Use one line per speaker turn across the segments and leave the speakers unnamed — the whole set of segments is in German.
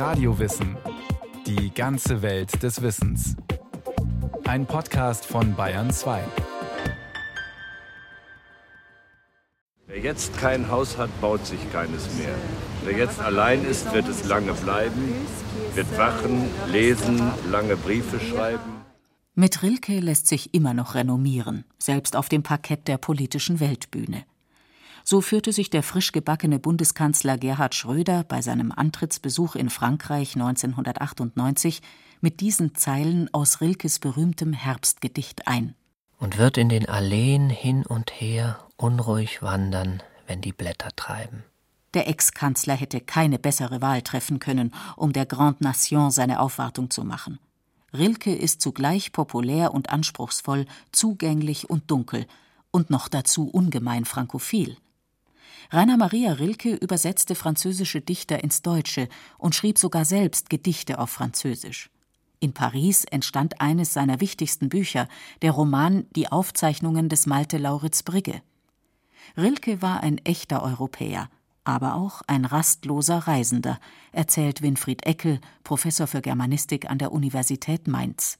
Radiowissen. Die ganze Welt des Wissens. Ein Podcast von Bayern 2.
Wer jetzt kein Haus hat, baut sich keines mehr. Wer jetzt allein ist, wird es lange bleiben, wird wachen, lesen, lange Briefe schreiben.
Mit Rilke lässt sich immer noch renommieren, selbst auf dem Parkett der politischen Weltbühne. So führte sich der frisch gebackene Bundeskanzler Gerhard Schröder bei seinem Antrittsbesuch in Frankreich 1998 mit diesen Zeilen aus Rilkes berühmtem Herbstgedicht ein.
Und wird in den Alleen hin und her unruhig wandern, wenn die Blätter treiben.
Der Ex-Kanzler hätte keine bessere Wahl treffen können, um der Grande Nation seine Aufwartung zu machen. Rilke ist zugleich populär und anspruchsvoll, zugänglich und dunkel und noch dazu ungemein frankophil. Rainer Maria Rilke übersetzte französische Dichter ins Deutsche und schrieb sogar selbst Gedichte auf Französisch. In Paris entstand eines seiner wichtigsten Bücher, der Roman Die Aufzeichnungen des Malte Lauritz Brigge. Rilke war ein echter Europäer, aber auch ein rastloser Reisender, erzählt Winfried Eckel, Professor für Germanistik an der Universität Mainz.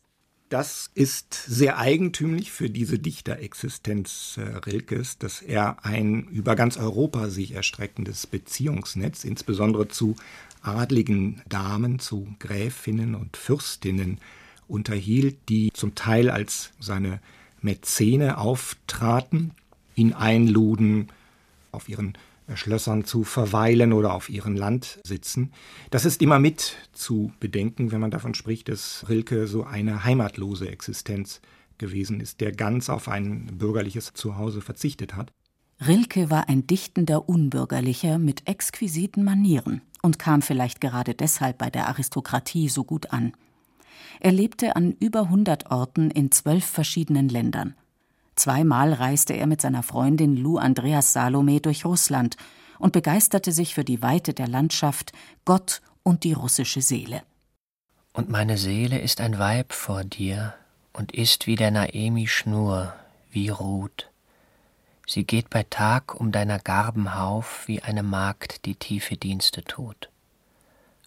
Das ist sehr eigentümlich für diese Dichterexistenz äh, Rilkes, dass er ein über ganz Europa sich erstreckendes Beziehungsnetz, insbesondere zu adligen Damen, zu Gräfinnen und Fürstinnen unterhielt, die zum Teil als seine Mäzene auftraten, ihn einluden, auf ihren Schlössern zu verweilen oder auf ihren Landsitzen. Das ist immer mit zu bedenken, wenn man davon spricht, dass Rilke so eine heimatlose Existenz gewesen ist, der ganz auf ein bürgerliches Zuhause verzichtet hat.
Rilke war ein dichtender Unbürgerlicher mit exquisiten Manieren und kam vielleicht gerade deshalb bei der Aristokratie so gut an. Er lebte an über 100 Orten in zwölf verschiedenen Ländern. Zweimal reiste er mit seiner Freundin Lou Andreas Salome durch Russland und begeisterte sich für die Weite der Landschaft, Gott und die russische Seele.
Und meine Seele ist ein Weib vor dir und ist wie der Naemi Schnur, wie Ruth. Sie geht bei Tag um deiner Garben Hauf wie eine Magd, die tiefe Dienste tut.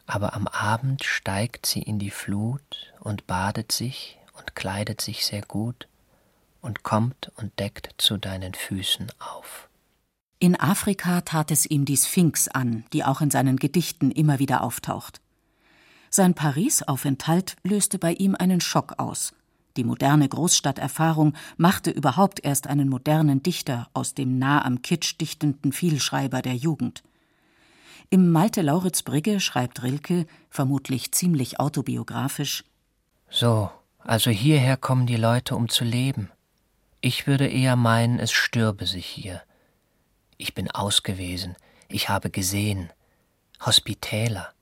Aber am Abend steigt sie in die Flut und badet sich und kleidet sich sehr gut und kommt und deckt zu deinen Füßen auf.
In Afrika tat es ihm die Sphinx an, die auch in seinen Gedichten immer wieder auftaucht. Sein Paris-Aufenthalt löste bei ihm einen Schock aus. Die moderne Großstadterfahrung machte überhaupt erst einen modernen Dichter aus dem nah am Kitsch dichtenden Vielschreiber der Jugend. Im Malte Lauritz Brigge schreibt Rilke, vermutlich ziemlich autobiografisch:
So, also hierher kommen die Leute, um zu leben. Ich würde eher meinen, es stürbe sich hier. Ich bin ausgewesen, ich habe gesehen, Hospitäler.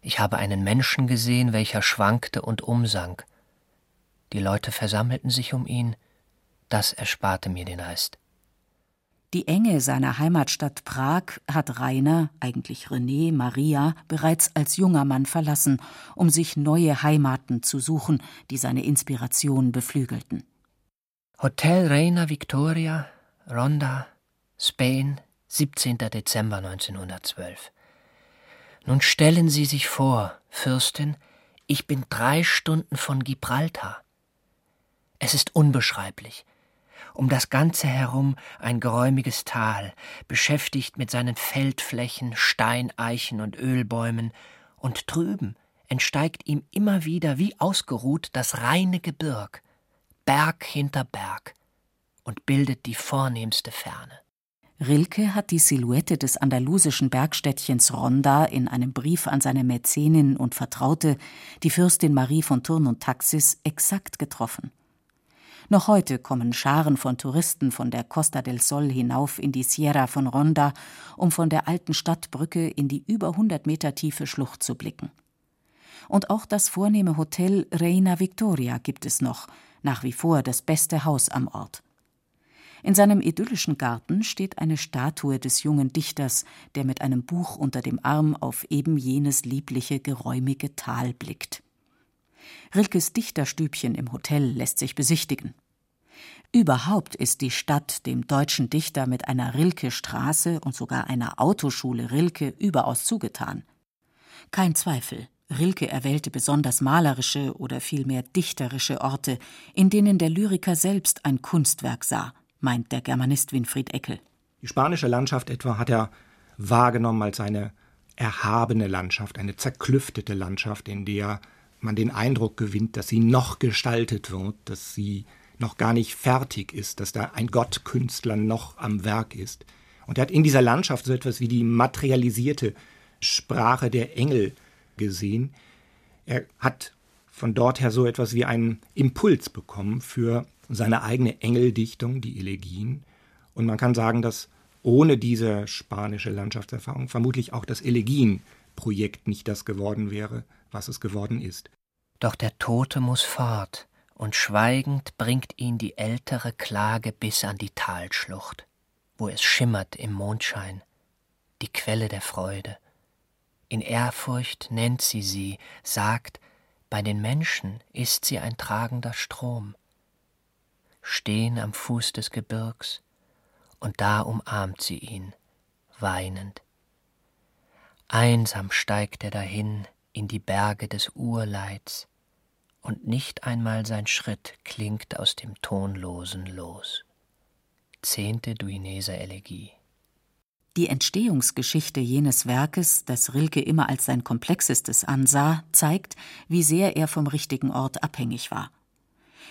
Ich habe einen Menschen gesehen, welcher schwankte und umsank. Die Leute versammelten sich um ihn, das ersparte mir den Rest.
Die Enge seiner Heimatstadt Prag hat Rainer, eigentlich René, Maria, bereits als junger Mann verlassen, um sich neue Heimaten zu suchen, die seine Inspiration beflügelten.
Hotel Reina Victoria, Ronda, Spain, 17. Dezember 1912. Nun stellen Sie sich vor, Fürstin, ich bin drei Stunden von Gibraltar. Es ist unbeschreiblich. Um das Ganze herum ein geräumiges Tal, beschäftigt mit seinen Feldflächen, Steineichen und Ölbäumen, und drüben entsteigt ihm immer wieder wie ausgeruht das reine Gebirg, Berg hinter Berg und bildet die vornehmste Ferne.
Rilke hat die Silhouette des andalusischen Bergstädtchens Ronda in einem Brief an seine Mäzenin und Vertraute, die Fürstin Marie von Thurn und Taxis, exakt getroffen. Noch heute kommen Scharen von Touristen von der Costa del Sol hinauf in die Sierra von Ronda, um von der alten Stadtbrücke in die über 100 Meter tiefe Schlucht zu blicken. Und auch das vornehme Hotel Reina Victoria gibt es noch, nach wie vor das beste Haus am Ort. In seinem idyllischen Garten steht eine Statue des jungen Dichters, der mit einem Buch unter dem Arm auf eben jenes liebliche, geräumige Tal blickt. Rilkes Dichterstübchen im Hotel lässt sich besichtigen. Überhaupt ist die Stadt dem deutschen Dichter mit einer Rilke-Straße und sogar einer Autoschule Rilke überaus zugetan. Kein Zweifel, Rilke erwählte besonders malerische oder vielmehr dichterische Orte, in denen der Lyriker selbst ein Kunstwerk sah, meint der Germanist Winfried Eckel.
Die spanische Landschaft etwa hat er wahrgenommen als eine erhabene Landschaft, eine zerklüftete Landschaft, in der man den Eindruck gewinnt, dass sie noch gestaltet wird, dass sie noch gar nicht fertig ist, dass da ein Gottkünstler noch am Werk ist. Und er hat in dieser Landschaft so etwas wie die materialisierte Sprache der Engel gesehen. Er hat von dort her so etwas wie einen Impuls bekommen für seine eigene Engeldichtung, die Elegien. Und man kann sagen, dass ohne diese spanische Landschaftserfahrung vermutlich auch das Elegienprojekt nicht das geworden wäre, was es geworden ist.
Doch der Tote muss fort, und schweigend bringt ihn die ältere Klage bis an die Talschlucht, wo es schimmert im Mondschein, die Quelle der Freude. In Ehrfurcht nennt sie sie, sagt, bei den Menschen ist sie ein tragender Strom. Stehen am Fuß des Gebirgs, und da umarmt sie ihn, weinend. Einsam steigt er dahin in die Berge des Urleids, und nicht einmal sein Schritt klingt aus dem tonlosen Los. Zehnte Duineser Elegie.
Die Entstehungsgeschichte jenes Werkes, das Rilke immer als sein komplexestes ansah, zeigt, wie sehr er vom richtigen Ort abhängig war.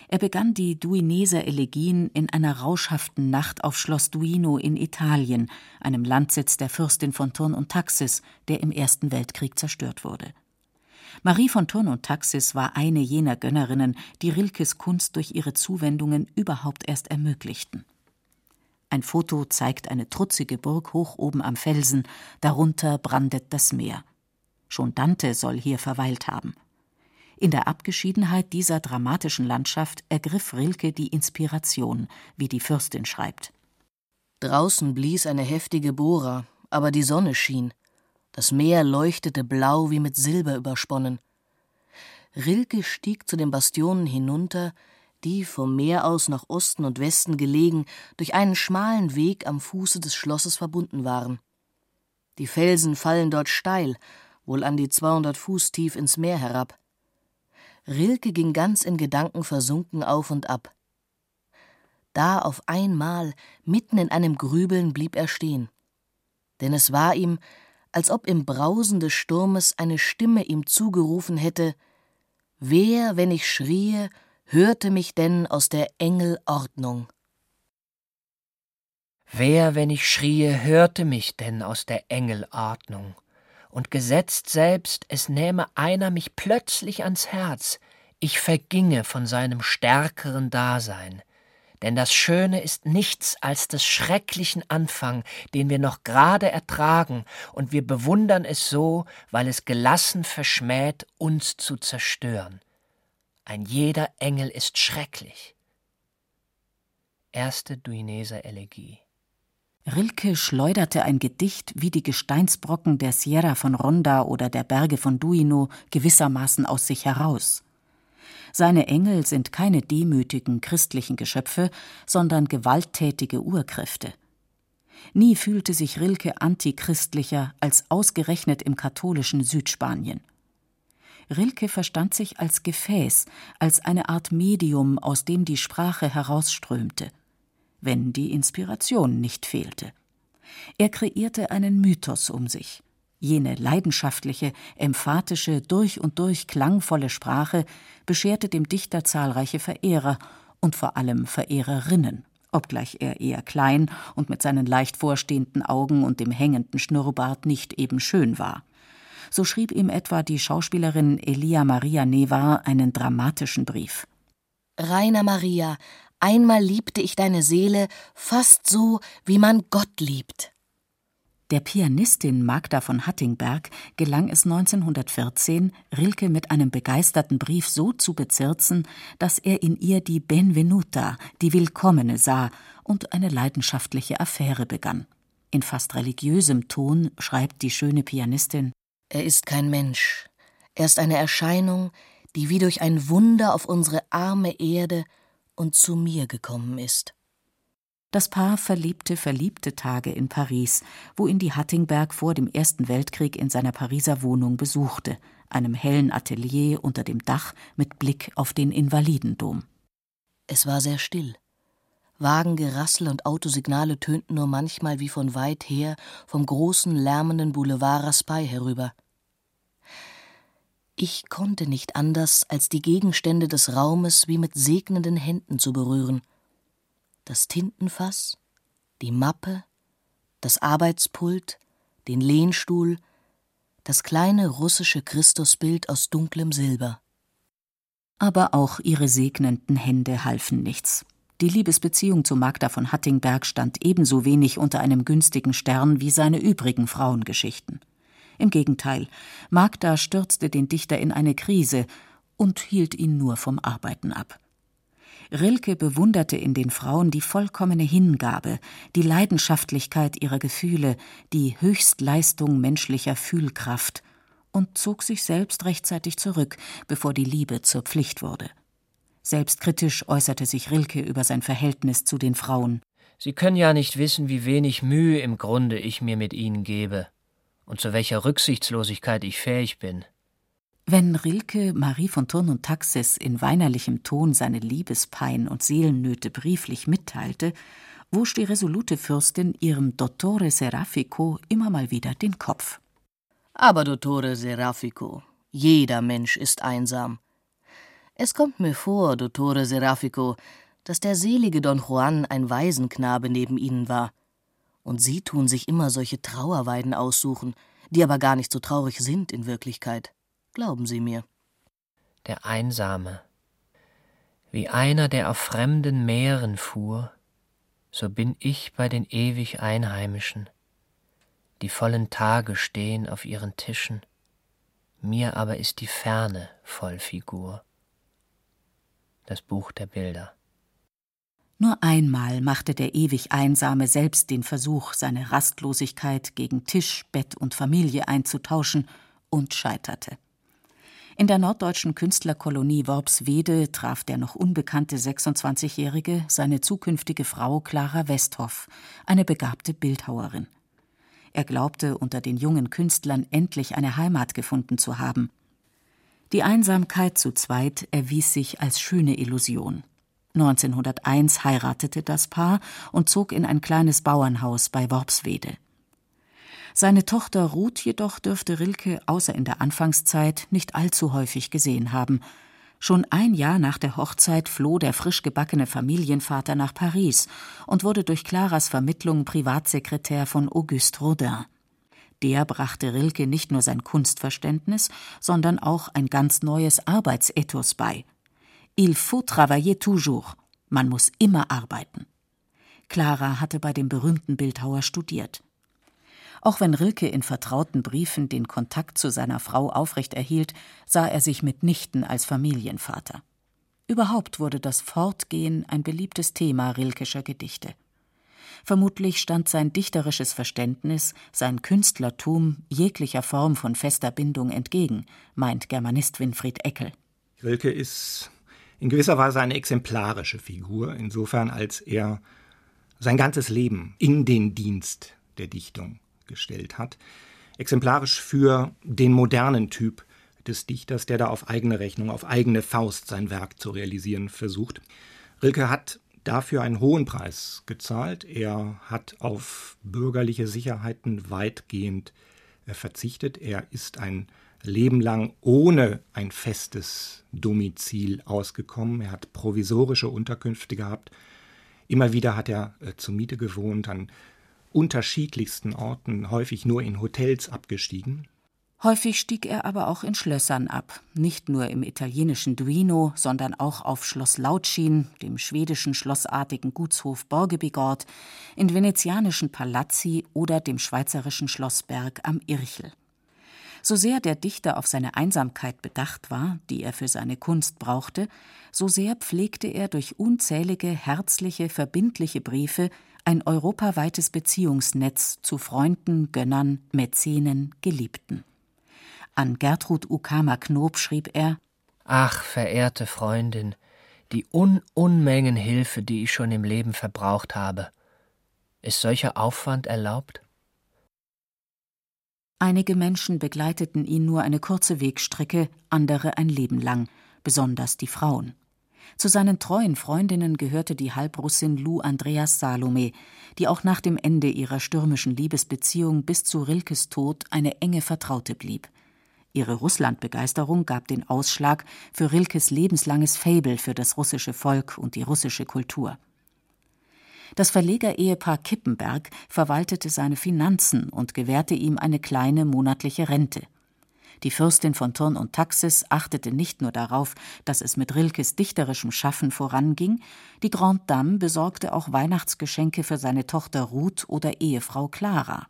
Er begann die Duineser Elegien in einer rauschhaften Nacht auf Schloss Duino in Italien, einem Landsitz der Fürstin von Thurn und Taxis, der im Ersten Weltkrieg zerstört wurde. Marie von Thurn und Taxis war eine jener Gönnerinnen, die Rilkes Kunst durch ihre Zuwendungen überhaupt erst ermöglichten. Ein Foto zeigt eine trutzige Burg hoch oben am Felsen, darunter brandet das Meer. Schon Dante soll hier verweilt haben. In der Abgeschiedenheit dieser dramatischen Landschaft ergriff Rilke die Inspiration, wie die Fürstin schreibt.
Draußen blies eine heftige Bohrer, aber die Sonne schien. Das Meer leuchtete blau wie mit Silber übersponnen. Rilke stieg zu den Bastionen hinunter, die vom Meer aus nach Osten und Westen gelegen, durch einen schmalen Weg am Fuße des Schlosses verbunden waren. Die Felsen fallen dort steil, wohl an die 200 Fuß tief ins Meer herab. Rilke ging ganz in Gedanken versunken auf und ab. Da auf einmal, mitten in einem Grübeln, blieb er stehen. Denn es war ihm, als ob im Brausen des Sturmes eine Stimme ihm zugerufen hätte: Wer, wenn ich schrie, hörte mich denn aus der Engel Ordnung?
Wer, wenn ich schrie, hörte mich denn aus der Engel Ordnung? Und gesetzt selbst, es nähme einer mich plötzlich ans Herz, ich verginge von seinem stärkeren Dasein. Denn das Schöne ist nichts als des schrecklichen Anfang, den wir noch gerade ertragen, und wir bewundern es so, weil es gelassen verschmäht, uns zu zerstören. Ein jeder Engel ist schrecklich. Erste Duineser Elegie.
Rilke schleuderte ein Gedicht wie die Gesteinsbrocken der Sierra von Ronda oder der Berge von Duino gewissermaßen aus sich heraus. Seine Engel sind keine demütigen christlichen Geschöpfe, sondern gewalttätige Urkräfte. Nie fühlte sich Rilke antichristlicher als ausgerechnet im katholischen Südspanien. Rilke verstand sich als Gefäß, als eine Art Medium, aus dem die Sprache herausströmte, wenn die Inspiration nicht fehlte. Er kreierte einen Mythos um sich. Jene leidenschaftliche, emphatische, durch und durch klangvolle Sprache bescherte dem Dichter zahlreiche Verehrer und vor allem Verehrerinnen, obgleich er eher klein und mit seinen leicht vorstehenden Augen und dem hängenden Schnurrbart nicht eben schön war. So schrieb ihm etwa die Schauspielerin Elia Maria Neva einen dramatischen Brief.
Rainer Maria, einmal liebte ich deine Seele fast so, wie man Gott liebt.
Der Pianistin Magda von Hattingberg gelang es 1914, Rilke mit einem begeisterten Brief so zu bezirzen, dass er in ihr die Benvenuta, die Willkommene sah und eine leidenschaftliche Affäre begann. In fast religiösem Ton schreibt die schöne Pianistin
er ist kein Mensch, er ist eine Erscheinung, die wie durch ein Wunder auf unsere arme Erde und zu mir gekommen ist.
Das Paar verlebte verliebte Tage in Paris, wo ihn die Hattingberg vor dem Ersten Weltkrieg in seiner Pariser Wohnung besuchte, einem hellen Atelier unter dem Dach mit Blick auf den Invalidendom.
Es war sehr still. Wagengerassel und Autosignale tönten nur manchmal wie von weit her vom großen, lärmenden Boulevard Raspail herüber. Ich konnte nicht anders, als die Gegenstände des Raumes wie mit segnenden Händen zu berühren. Das Tintenfass, die Mappe, das Arbeitspult, den Lehnstuhl, das kleine russische Christusbild aus dunklem Silber.
Aber auch ihre segnenden Hände halfen nichts. Die Liebesbeziehung zu Magda von Hattingberg stand ebenso wenig unter einem günstigen Stern wie seine übrigen Frauengeschichten. Im Gegenteil, Magda stürzte den Dichter in eine Krise und hielt ihn nur vom Arbeiten ab. Rilke bewunderte in den Frauen die vollkommene Hingabe, die Leidenschaftlichkeit ihrer Gefühle, die Höchstleistung menschlicher Fühlkraft und zog sich selbst rechtzeitig zurück, bevor die Liebe zur Pflicht wurde. Selbstkritisch äußerte sich Rilke über sein Verhältnis zu den Frauen.
Sie können ja nicht wissen, wie wenig Mühe im Grunde ich mir mit ihnen gebe und zu welcher Rücksichtslosigkeit ich fähig bin.
Wenn Rilke Marie von Thurn und Taxis in weinerlichem Ton seine Liebespein und Seelennöte brieflich mitteilte, wusch die resolute Fürstin ihrem Dottore Serafico immer mal wieder den Kopf.
Aber Dottore Serafico, jeder Mensch ist einsam. Es kommt mir vor, Dottore Serafico, dass der selige Don Juan ein Waisenknabe neben Ihnen war. Und Sie tun sich immer solche Trauerweiden aussuchen, die aber gar nicht so traurig sind in Wirklichkeit. Glauben Sie mir.
Der Einsame. Wie einer, der auf fremden Meeren fuhr, so bin ich bei den ewig Einheimischen. Die vollen Tage stehen auf ihren Tischen, mir aber ist die Ferne voll Figur das Buch der Bilder.
Nur einmal machte der ewig Einsame selbst den Versuch, seine Rastlosigkeit gegen Tisch, Bett und Familie einzutauschen und scheiterte. In der norddeutschen Künstlerkolonie Worpswede traf der noch unbekannte 26-Jährige seine zukünftige Frau Clara Westhoff, eine begabte Bildhauerin. Er glaubte, unter den jungen Künstlern endlich eine Heimat gefunden zu haben – die Einsamkeit zu zweit erwies sich als schöne Illusion. 1901 heiratete das Paar und zog in ein kleines Bauernhaus bei Worpswede. Seine Tochter Ruth jedoch dürfte Rilke außer in der Anfangszeit nicht allzu häufig gesehen haben. Schon ein Jahr nach der Hochzeit floh der frisch gebackene Familienvater nach Paris und wurde durch Claras Vermittlung Privatsekretär von Auguste Rodin. Der brachte Rilke nicht nur sein Kunstverständnis, sondern auch ein ganz neues Arbeitsethos bei. Il faut travailler toujours. Man muss immer arbeiten. Clara hatte bei dem berühmten Bildhauer studiert. Auch wenn Rilke in vertrauten Briefen den Kontakt zu seiner Frau aufrechterhielt, sah er sich mitnichten als Familienvater. Überhaupt wurde das Fortgehen ein beliebtes Thema Rilkescher Gedichte. Vermutlich stand sein dichterisches Verständnis, sein Künstlertum jeglicher Form von fester Bindung entgegen, meint Germanist Winfried Eckel.
Rilke ist in gewisser Weise eine exemplarische Figur, insofern als er sein ganzes Leben in den Dienst der Dichtung gestellt hat. Exemplarisch für den modernen Typ des Dichters, der da auf eigene Rechnung, auf eigene Faust sein Werk zu realisieren versucht. Rilke hat dafür einen hohen Preis gezahlt. Er hat auf bürgerliche Sicherheiten weitgehend äh, verzichtet. Er ist ein Leben lang ohne ein festes Domizil ausgekommen. Er hat provisorische Unterkünfte gehabt. Immer wieder hat er äh, zur Miete gewohnt, an unterschiedlichsten Orten, häufig nur in Hotels abgestiegen.
Häufig stieg er aber auch in Schlössern ab, nicht nur im italienischen Duino, sondern auch auf Schloss Lautschin, dem schwedischen schlossartigen Gutshof Borgebigord, in venezianischen Palazzi oder dem schweizerischen Schlossberg am Irchel. So sehr der Dichter auf seine Einsamkeit bedacht war, die er für seine Kunst brauchte, so sehr pflegte er durch unzählige herzliche, verbindliche Briefe ein europaweites Beziehungsnetz zu Freunden, Gönnern, Mäzenen, Geliebten. An Gertrud Ukama Knob schrieb er
Ach, verehrte Freundin, die Un Unmengen Hilfe, die ich schon im Leben verbraucht habe, Ist solcher Aufwand erlaubt?
Einige Menschen begleiteten ihn nur eine kurze Wegstrecke, andere ein Leben lang, besonders die Frauen. Zu seinen treuen Freundinnen gehörte die Halbrussin Lou Andreas Salome, die auch nach dem Ende ihrer stürmischen Liebesbeziehung bis zu Rilkes Tod eine enge Vertraute blieb. Ihre Russlandbegeisterung gab den Ausschlag für Rilkes lebenslanges Faible für das russische Volk und die russische Kultur. Das Verlegerehepaar Kippenberg verwaltete seine Finanzen und gewährte ihm eine kleine monatliche Rente. Die Fürstin von Turn und Taxis achtete nicht nur darauf, dass es mit Rilkes dichterischem Schaffen voranging, die Grande Dame besorgte auch Weihnachtsgeschenke für seine Tochter Ruth oder Ehefrau Clara.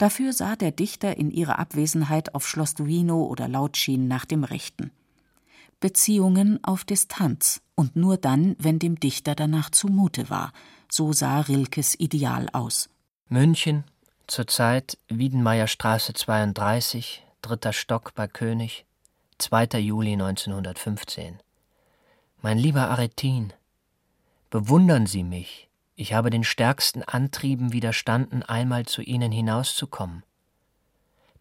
Dafür sah der Dichter in ihrer Abwesenheit auf Schloss Duino oder Lautschien nach dem Rechten. Beziehungen auf Distanz und nur dann, wenn dem Dichter danach zumute war. So sah Rilkes Ideal aus.
München, zurzeit Wiedenmeierstraße 32, dritter Stock bei König, 2. Juli 1915. Mein lieber Aretin, bewundern Sie mich. Ich habe den stärksten Antrieben widerstanden, einmal zu Ihnen hinauszukommen.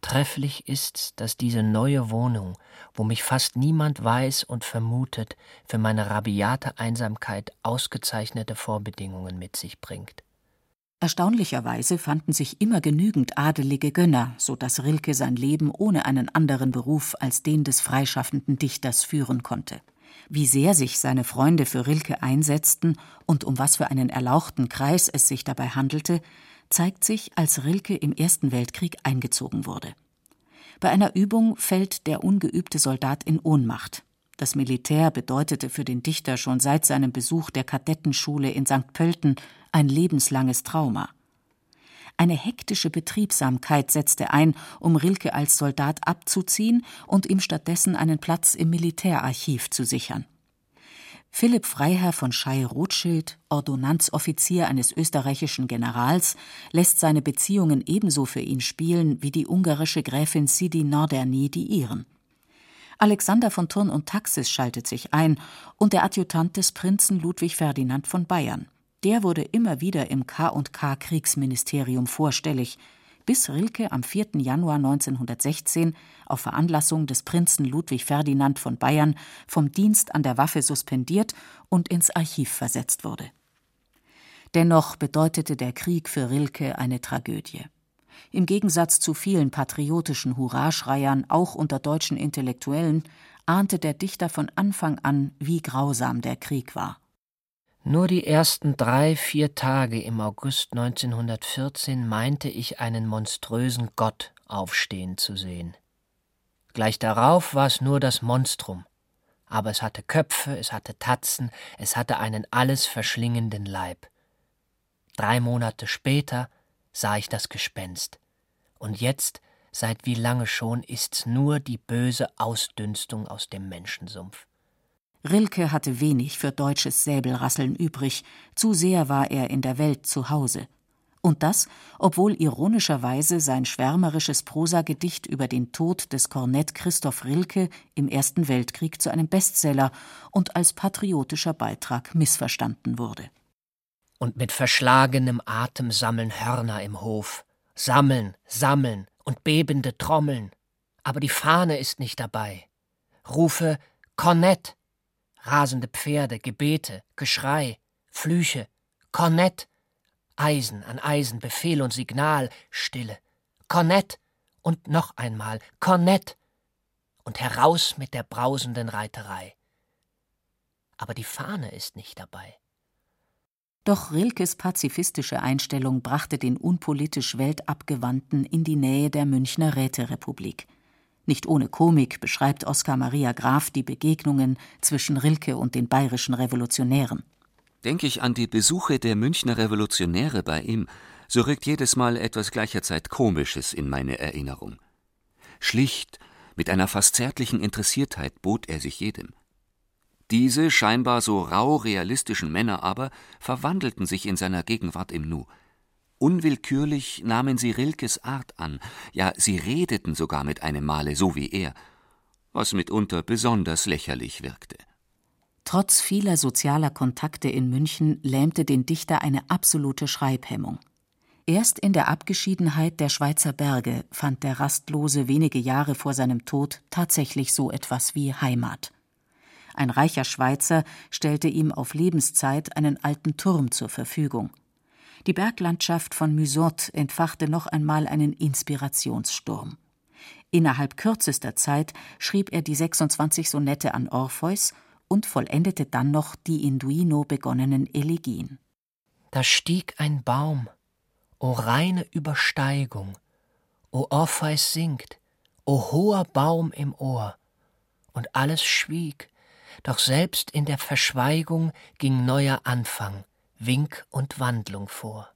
Trefflich ist's, dass diese neue Wohnung, wo mich fast niemand weiß und vermutet, für meine rabiate Einsamkeit ausgezeichnete Vorbedingungen mit sich bringt.
Erstaunlicherweise fanden sich immer genügend adelige Gönner, so dass Rilke sein Leben ohne einen anderen Beruf als den des freischaffenden Dichters führen konnte. Wie sehr sich seine Freunde für Rilke einsetzten und um was für einen erlauchten Kreis es sich dabei handelte, zeigt sich, als Rilke im Ersten Weltkrieg eingezogen wurde. Bei einer Übung fällt der ungeübte Soldat in Ohnmacht. Das Militär bedeutete für den Dichter schon seit seinem Besuch der Kadettenschule in St. Pölten ein lebenslanges Trauma. Eine hektische Betriebsamkeit setzte ein, um Rilke als Soldat abzuziehen und ihm stattdessen einen Platz im Militärarchiv zu sichern. Philipp Freiherr von Schey-Rothschild, Ordonnanzoffizier eines österreichischen Generals, lässt seine Beziehungen ebenso für ihn spielen wie die ungarische Gräfin Sidi Norderny die ihren. Alexander von Thurn und Taxis schaltet sich ein und der Adjutant des Prinzen Ludwig Ferdinand von Bayern. Der wurde immer wieder im K&K Kriegsministerium vorstellig, bis Rilke am 4. Januar 1916 auf Veranlassung des Prinzen Ludwig Ferdinand von Bayern vom Dienst an der Waffe suspendiert und ins Archiv versetzt wurde. Dennoch bedeutete der Krieg für Rilke eine Tragödie. Im Gegensatz zu vielen patriotischen Hurraschreiern, auch unter deutschen Intellektuellen, ahnte der Dichter von Anfang an, wie grausam der Krieg war.
Nur die ersten drei, vier Tage im August 1914 meinte ich einen monströsen Gott aufstehen zu sehen. Gleich darauf war es nur das Monstrum, aber es hatte Köpfe, es hatte Tatzen, es hatte einen alles verschlingenden Leib. Drei Monate später sah ich das Gespenst. Und jetzt, seit wie lange schon, ist's nur die böse Ausdünstung aus dem Menschensumpf.
Rilke hatte wenig für deutsches Säbelrasseln übrig, zu sehr war er in der Welt zu Hause. Und das, obwohl ironischerweise sein schwärmerisches Prosagedicht über den Tod des Kornett Christoph Rilke im Ersten Weltkrieg zu einem Bestseller und als patriotischer Beitrag missverstanden wurde
und mit verschlagenem Atem sammeln Hörner im Hof, sammeln, sammeln und bebende Trommeln. Aber die Fahne ist nicht dabei. Rufe Kornett, rasende Pferde, Gebete, Geschrei, Flüche, Kornett, Eisen an Eisen, Befehl und Signal, Stille, Kornett und noch einmal Kornett und heraus mit der brausenden Reiterei. Aber die Fahne ist nicht dabei.
Doch Rilkes pazifistische Einstellung brachte den unpolitisch Weltabgewandten in die Nähe der Münchner Räterepublik. Nicht ohne Komik beschreibt Oskar Maria Graf die Begegnungen zwischen Rilke und den bayerischen Revolutionären.
Denke ich an die Besuche der Münchner Revolutionäre bei ihm, so rückt jedes Mal etwas gleicher Zeit Komisches in meine Erinnerung. Schlicht, mit einer fast zärtlichen Interessiertheit bot er sich jedem. Diese scheinbar so rau realistischen Männer aber verwandelten sich in seiner Gegenwart im Nu. Unwillkürlich nahmen sie Rilkes Art an, ja, sie redeten sogar mit einem Male so wie er, was mitunter besonders lächerlich wirkte.
Trotz vieler sozialer Kontakte in München lähmte den Dichter eine absolute Schreibhemmung. Erst in der Abgeschiedenheit der Schweizer Berge fand der Rastlose wenige Jahre vor seinem Tod tatsächlich so etwas wie Heimat. Ein reicher Schweizer stellte ihm auf Lebenszeit einen alten Turm zur Verfügung. Die Berglandschaft von Musotte entfachte noch einmal einen Inspirationssturm. Innerhalb kürzester Zeit schrieb er die 26 Sonette an Orpheus und vollendete dann noch die in Duino begonnenen Elegien.
Da stieg ein Baum, o reine Übersteigung, o Orpheus singt, o hoher Baum im Ohr, und alles schwieg, doch selbst in der Verschweigung ging neuer Anfang, Wink und Wandlung vor.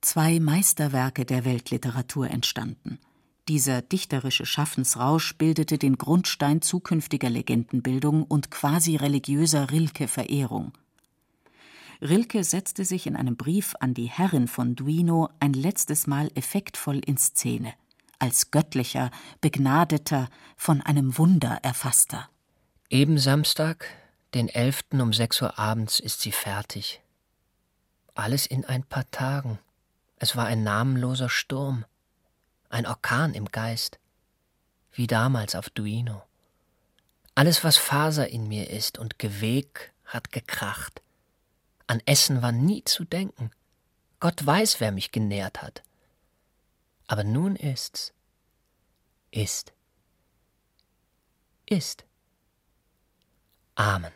Zwei Meisterwerke der Weltliteratur entstanden. Dieser dichterische Schaffensrausch bildete den Grundstein zukünftiger Legendenbildung und quasi religiöser Rilke-Verehrung. Rilke setzte sich in einem Brief an die Herrin von Duino ein letztes Mal effektvoll in Szene, als göttlicher, begnadeter, von einem Wunder erfasster.
Eben Samstag, den 11. um sechs Uhr abends, ist sie fertig. Alles in ein paar Tagen. Es war ein namenloser Sturm, ein Orkan im Geist, wie damals auf Duino. Alles, was Faser in mir ist und Geweg, hat gekracht. An Essen war nie zu denken. Gott weiß, wer mich genährt hat. Aber nun ist's. Ist. Ist. Amen.